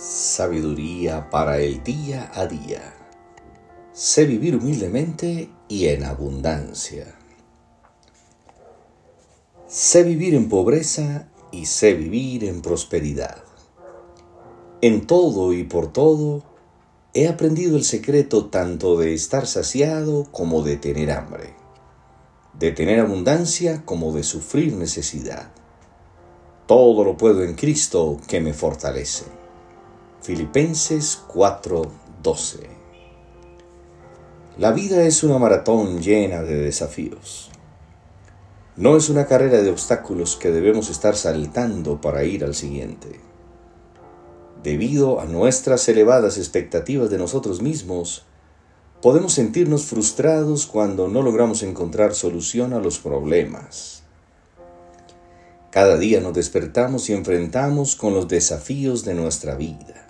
Sabiduría para el día a día. Sé vivir humildemente y en abundancia. Sé vivir en pobreza y sé vivir en prosperidad. En todo y por todo he aprendido el secreto tanto de estar saciado como de tener hambre, de tener abundancia como de sufrir necesidad. Todo lo puedo en Cristo que me fortalece. Filipenses 4:12 La vida es una maratón llena de desafíos. No es una carrera de obstáculos que debemos estar saltando para ir al siguiente. Debido a nuestras elevadas expectativas de nosotros mismos, podemos sentirnos frustrados cuando no logramos encontrar solución a los problemas. Cada día nos despertamos y enfrentamos con los desafíos de nuestra vida.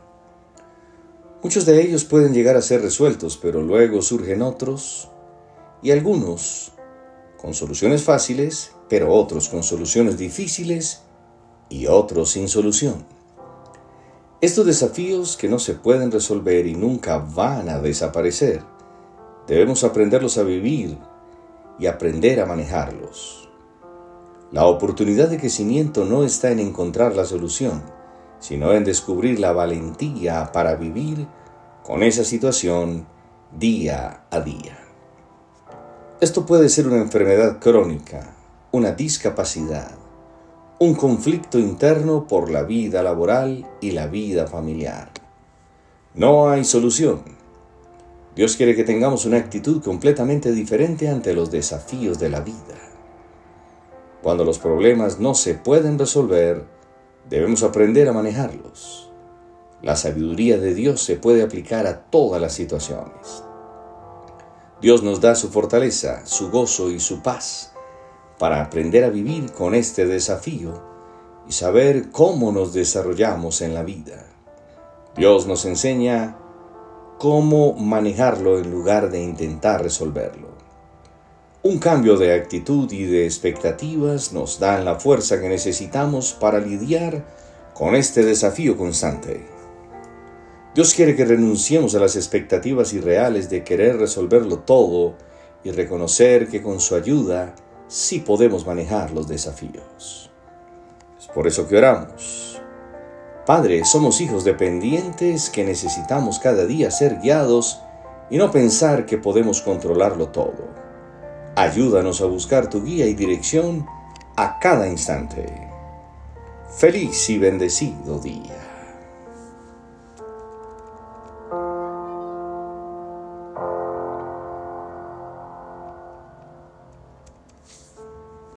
Muchos de ellos pueden llegar a ser resueltos, pero luego surgen otros, y algunos con soluciones fáciles, pero otros con soluciones difíciles y otros sin solución. Estos desafíos que no se pueden resolver y nunca van a desaparecer, debemos aprenderlos a vivir y aprender a manejarlos. La oportunidad de crecimiento no está en encontrar la solución, sino en descubrir la valentía para vivir con esa situación día a día. Esto puede ser una enfermedad crónica, una discapacidad, un conflicto interno por la vida laboral y la vida familiar. No hay solución. Dios quiere que tengamos una actitud completamente diferente ante los desafíos de la vida. Cuando los problemas no se pueden resolver, Debemos aprender a manejarlos. La sabiduría de Dios se puede aplicar a todas las situaciones. Dios nos da su fortaleza, su gozo y su paz para aprender a vivir con este desafío y saber cómo nos desarrollamos en la vida. Dios nos enseña cómo manejarlo en lugar de intentar resolverlo. Un cambio de actitud y de expectativas nos dan la fuerza que necesitamos para lidiar con este desafío constante. Dios quiere que renunciemos a las expectativas irreales de querer resolverlo todo y reconocer que con su ayuda sí podemos manejar los desafíos. Es por eso que oramos. Padre, somos hijos dependientes que necesitamos cada día ser guiados y no pensar que podemos controlarlo todo. Ayúdanos a buscar tu guía y dirección a cada instante. Feliz y bendecido día.